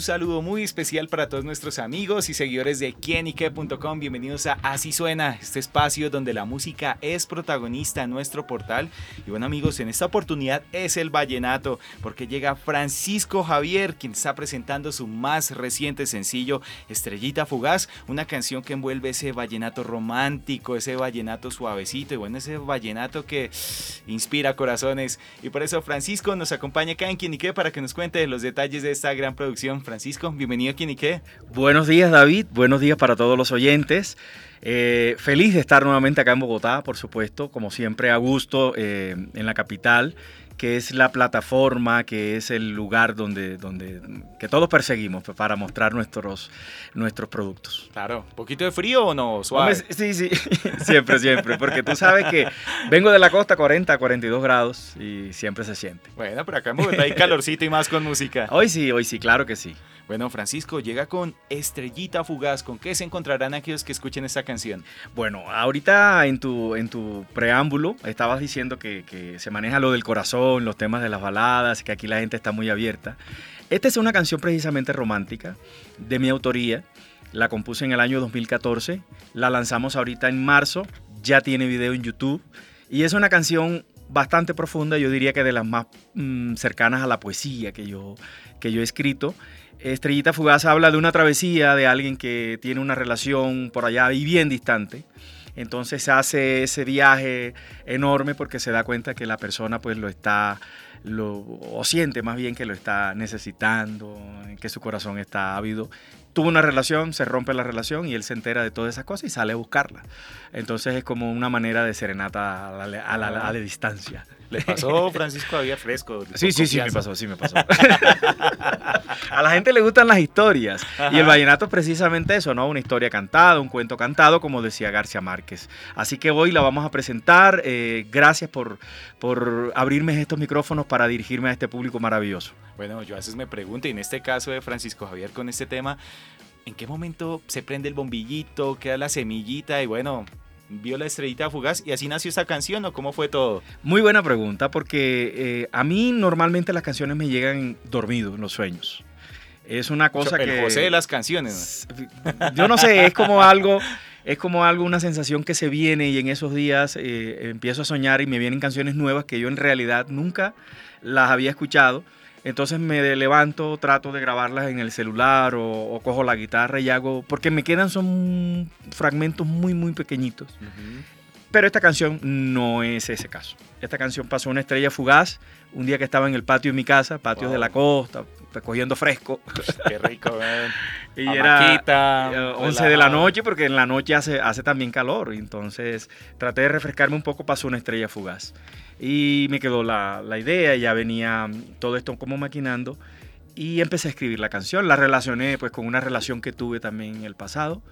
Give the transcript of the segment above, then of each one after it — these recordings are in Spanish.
Un saludo muy especial para todos nuestros amigos y seguidores de quienique.com. Bienvenidos a Así Suena, este espacio donde la música es protagonista en nuestro portal. Y bueno amigos, en esta oportunidad es el vallenato, porque llega Francisco Javier, quien está presentando su más reciente sencillo, Estrellita Fugaz, una canción que envuelve ese vallenato romántico, ese vallenato suavecito y bueno, ese vallenato que inspira corazones. Y por eso Francisco nos acompaña acá en Quienique para que nos cuente los detalles de esta gran producción. Francisco, bienvenido aquí, qué. Buenos días, David. Buenos días para todos los oyentes. Eh, feliz de estar nuevamente acá en Bogotá, por supuesto, como siempre, a gusto eh, en la capital que es la plataforma, que es el lugar donde, donde que todos perseguimos para mostrar nuestros, nuestros productos. Claro, ¿un poquito de frío o no? Suave. sí, sí, siempre, siempre, porque tú sabes que vengo de la costa 40 a 42 grados y siempre se siente. Bueno, pero acá en Bogotá hay calorcito y más con música. Hoy sí, hoy sí, claro que sí. Bueno, Francisco, llega con Estrellita Fugaz. ¿Con qué se encontrarán aquellos que escuchen esta canción? Bueno, ahorita en tu, en tu preámbulo estabas diciendo que, se maneja lo del corazón, los temas de las baladas, que aquí la gente está muy abierta. Esta es una canción precisamente romántica, de mi autoría. La compuse en el año 2014, la lanzamos ahorita en marzo, ya tiene video en YouTube y es una canción bastante profunda, yo diría que de las más mm, cercanas a la poesía que yo, que yo he escrito. Estrellita Fugaz habla de una travesía de alguien que tiene una relación por allá y bien distante. Entonces hace ese viaje enorme porque se da cuenta que la persona pues lo está, lo, o siente más bien que lo está necesitando, que su corazón está ávido tuvo una relación, se rompe la relación y él se entera de todas esas cosas y sale a buscarla. Entonces es como una manera de serenata a la, a la, a la distancia. ¿Le pasó Francisco había fresco? Sí, sí, sí, me pasó, sí me pasó. a la gente le gustan las historias. Y el vallenato es precisamente eso, ¿no? Una historia cantada, un cuento cantado, como decía García Márquez. Así que hoy la vamos a presentar. Eh, gracias por, por abrirme estos micrófonos para dirigirme a este público maravilloso. Bueno, yo a veces me pregunto, y en este caso de Francisco Javier con este tema, ¿en qué momento se prende el bombillito, queda la semillita y bueno, vio la estrellita fugaz y así nació esta canción o cómo fue todo? Muy buena pregunta porque eh, a mí normalmente las canciones me llegan dormido en los sueños. Es una cosa el que... José de las canciones. Yo no sé, es como algo... Es como algo, una sensación que se viene y en esos días eh, empiezo a soñar y me vienen canciones nuevas que yo en realidad nunca las había escuchado entonces me levanto, trato de grabarlas en el celular o, cojo la guitarra y hago, porque me quedan son fragmentos muy, muy pequeñitos. Pero esta canción no es ese caso. Esta canción pasó una estrella fugaz un día que estaba en el patio de mi casa, patios de la costa, cogiendo fresco. Qué rico, y era 11 de la noche, porque en la noche hace, hace también calor. Entonces traté de refrescarme un poco, pasó una estrella fugaz. Y me quedó la, la idea, ya venía todo esto como maquinando. Y empecé a escribir la canción. La relacioné pues con una relación que tuve también en el pasado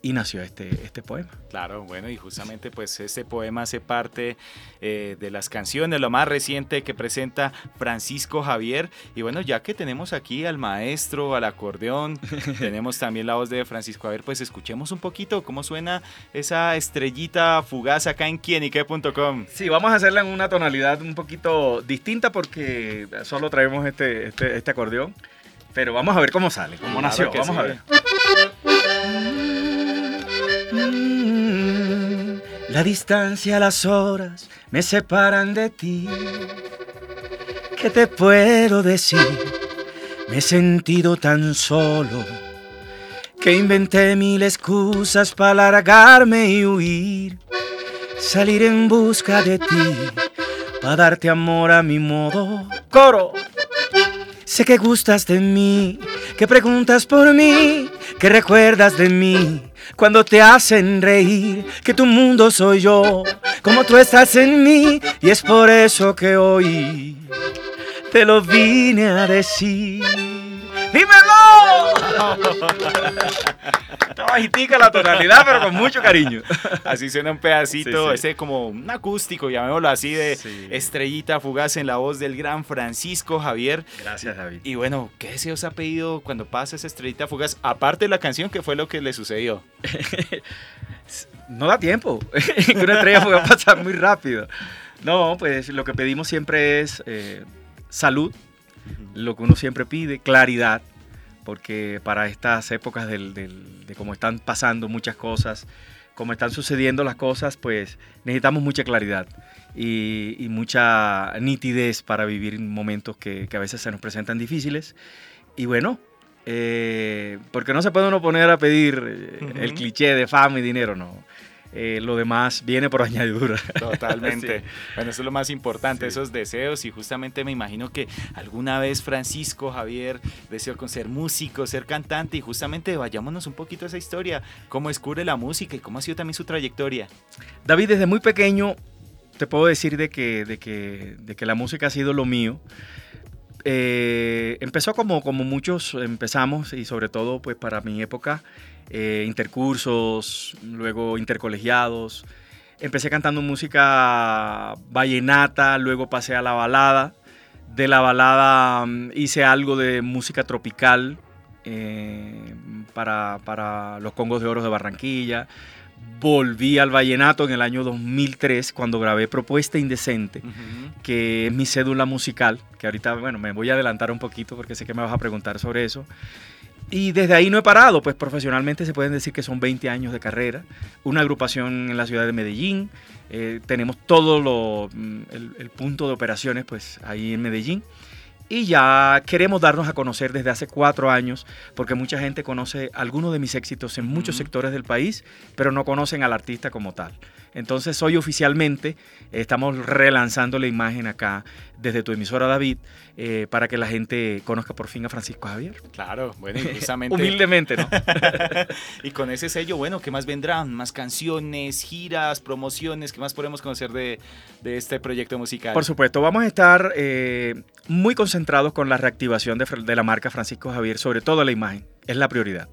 y nació este, este poema. Claro, bueno, y justamente pues este poema hace parte eh, de las canciones, lo más reciente que presenta Francisco Javier. Y bueno, ya que tenemos aquí al maestro, al acordeón, tenemos también la voz de Francisco Javier, pues escuchemos un poquito cómo suena esa estrellita fugaz acá en quienique.com. Sí, vamos a hacerla en una tonalidad un poquito distinta porque solo traemos este, este, este acordeón. Pero vamos a ver cómo sale, cómo nació. Vamos a ver. La distancia, las horas me separan de ti. ¿Qué te puedo decir? Me he sentido tan solo que inventé mil excusas para largarme y huir. Salir en busca de ti, para darte amor a mi modo. Coro. Sé que gustas de mí, que preguntas por mí, que recuerdas de mí cuando te hacen reír, que tu mundo soy yo, como tú estás en mí, y es por eso que hoy te lo vine a decir. ¡Dímelo! Está bajitica la tonalidad, pero con mucho cariño. Así suena un pedacito, Sí, sí. ese como un acústico, llamémoslo así, de Sí. estrellita fugaz en la voz del gran Francisco Javier. Gracias, David. Y bueno, ¿qué deseos ha pedido cuando pasa esa estrellita fugaz? Aparte de la canción, ¿qué fue lo que le sucedió? No da tiempo. Una estrella puede pasar muy rápido. No, pues lo que pedimos siempre es eh, salud, lo que uno siempre pide, claridad, porque para estas épocas del- del- de cómo están pasando muchas cosas, cómo están sucediendo las cosas, pues necesitamos mucha claridad y, y mucha nitidez para vivir momentos que, que a veces se nos presentan difíciles. Y bueno, eh, porque no se puede uno poner a pedir eh, Ujú. el cliché de fama y dinero, no. Eh, lo demás viene por añadidura. Totalmente. Sí. Bueno, eso es lo más importante, Sí. esos deseos. Y justamente me imagino que alguna vez Francisco Javier deseó con ser músico, ser cantante. Y justamente vayámonos un poquito a esa historia. Cómo descubre la música y cómo ha sido también su trayectoria. David, desde muy pequeño te puedo decir de que, de que, de que la música ha sido lo mío. Eh, empezó como, como muchos empezamos y sobre todo pues para mi época, eh, intercursos, luego intercolegiados. Empecé cantando música vallenata, luego pasé a la balada. De la balada mm, hice algo de música tropical eh, para, para los Congos de Oro de Barranquilla. Volví al vallenato en el año 2003 cuando grabé Propuesta Indecente, que es mi cédula musical, que ahorita, bueno, me voy a adelantar un poquito porque sé que me vas a preguntar sobre eso. Y desde ahí no he parado, pues profesionalmente se pueden decir que son 20 años de carrera, una agrupación en la ciudad de Medellín, eh, tenemos todo lo, mm, el, el punto de operaciones pues ahí en Medellín. Y ya queremos darnos a conocer desde hace cuatro años, porque mucha gente conoce algunos de mis éxitos en muchos Ujú. sectores del país, pero no conocen al artista como tal. Entonces hoy oficialmente eh, estamos relanzando la imagen acá desde tu emisora David, eh, para que la gente conozca por fin a Francisco Javier. Claro, bueno, y justamente. Humildemente, ¿no? y con ese sello, bueno, ¿qué más vendrán? Más canciones, giras, promociones, ¿qué más podemos conocer de, de este proyecto musical? Por supuesto, vamos a estar eh, muy concentrados con la reactivación de, la marca Francisco Javier, sobre todo la imagen, es la prioridad.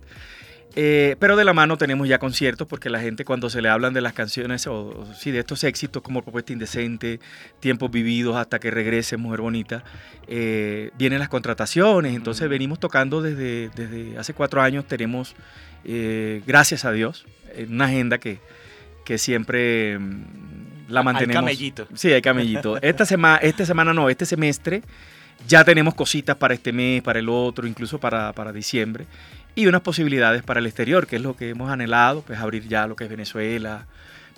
Eh, pero de la mano tenemos ya conciertos porque la gente cuando se le hablan de las canciones o, o sí, de estos éxitos como Propuesta Indecente, Tiempos Vividos hasta que regrese Mujer Bonita, eh, vienen las contrataciones. Entonces venimos tocando desde, desde hace cuatro años, tenemos, eh, gracias a Dios, una agenda que, que siempre mm, la mantenemos. camellito. Sí, hay camellito. Esta, semana, esta semana no, este semestre ya tenemos cositas para este mes, para el otro, incluso para, diciembre. Y unas posibilidades para el exterior, que es lo que hemos anhelado, pues abrir ya lo que es Venezuela,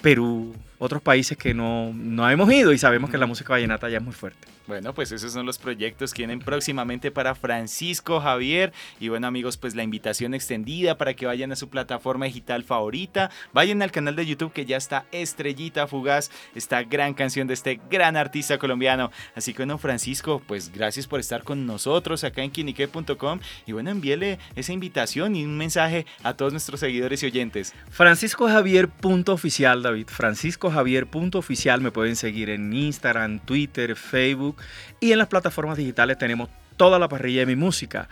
Perú, otros países que no, no hemos ido y sabemos que la música vallenata ya es muy fuerte. Bueno, pues esos son los proyectos que vienen próximamente para Francisco Javier. Y bueno, amigos, pues la invitación extendida para que vayan a su plataforma digital favorita. Vayan al canal de YouTube que ya está Estrellita Fugaz, esta gran canción de este gran artista colombiano. Así que bueno, Francisco, pues gracias por estar con nosotros acá en quinique.com. Y bueno, envíele esa invitación y un mensaje a todos nuestros seguidores y oyentes. Francisco Javier punto oficial, David. Francisco Javier punto oficial. Me pueden seguir en Instagram, Twitter, Facebook y en las plataformas digitales tenemos toda la parrilla de mi música.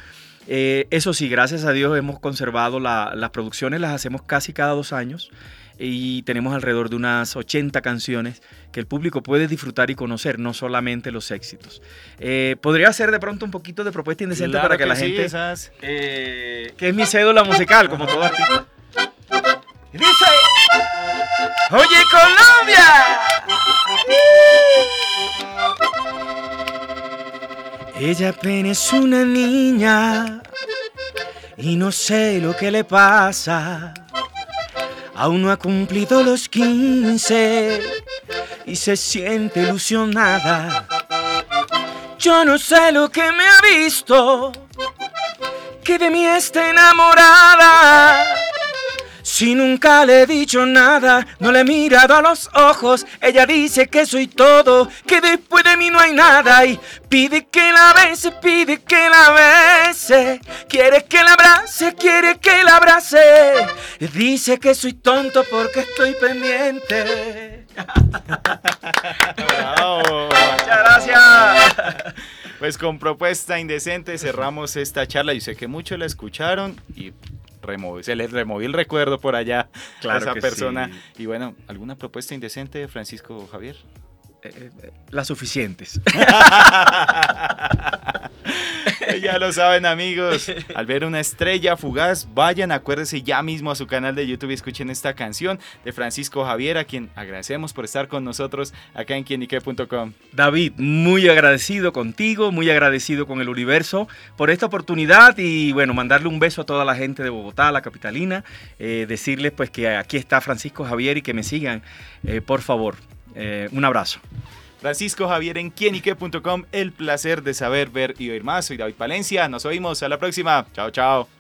Eh, eso sí, gracias a Dios hemos conservado la- las producciones, las hacemos casi cada dos años y tenemos alrededor de unas 80 canciones que el público puede disfrutar y conocer, no solamente los éxitos. Eh, Podría ser de pronto un poquito de propuesta indecente Claro para que, la sí, gente esas- eh, que es mi cédula musical, como todo artista. Dice, oye Colombia. Ella apenas es una niña y no sé lo que le pasa. Aún no ha cumplido los 15 y se siente ilusionada. Yo no sé lo que me ha visto, que de mí está enamorada. Si nunca le he dicho nada, no le he mirado a los ojos, ella dice que soy todo, que después de mí no hay nada y pide que la bese, pide que la bese, quiere que la abrace, quiere que la abrace, dice que soy tonto porque estoy pendiente. Bravo. Muchas gracias. Pues con propuesta indecente cerramos esta charla. Yo sé que muchos la escucharon y se les removió el recuerdo por allá a esa persona. Y bueno, ¿alguna propuesta indecente, Francisco Javier? Eh, eh, las suficientes. ya lo saben amigos, al ver una estrella fugaz, vayan, acuérdense ya mismo a su canal de YouTube y escuchen esta canción de Francisco Javier, a quien agradecemos por estar con nosotros acá en quienique.com. David, muy agradecido contigo, muy agradecido con el universo por esta oportunidad y bueno, mandarle un beso a toda la gente de Bogotá, la capitalina, eh, decirles pues que aquí está Francisco Javier y que me sigan, por favor. Eh, un abrazo. Francisco Javier en quienique.com. El placer de saber, ver y oír más. Soy David Palencia. Nos oímos. A la próxima. Chao, chao.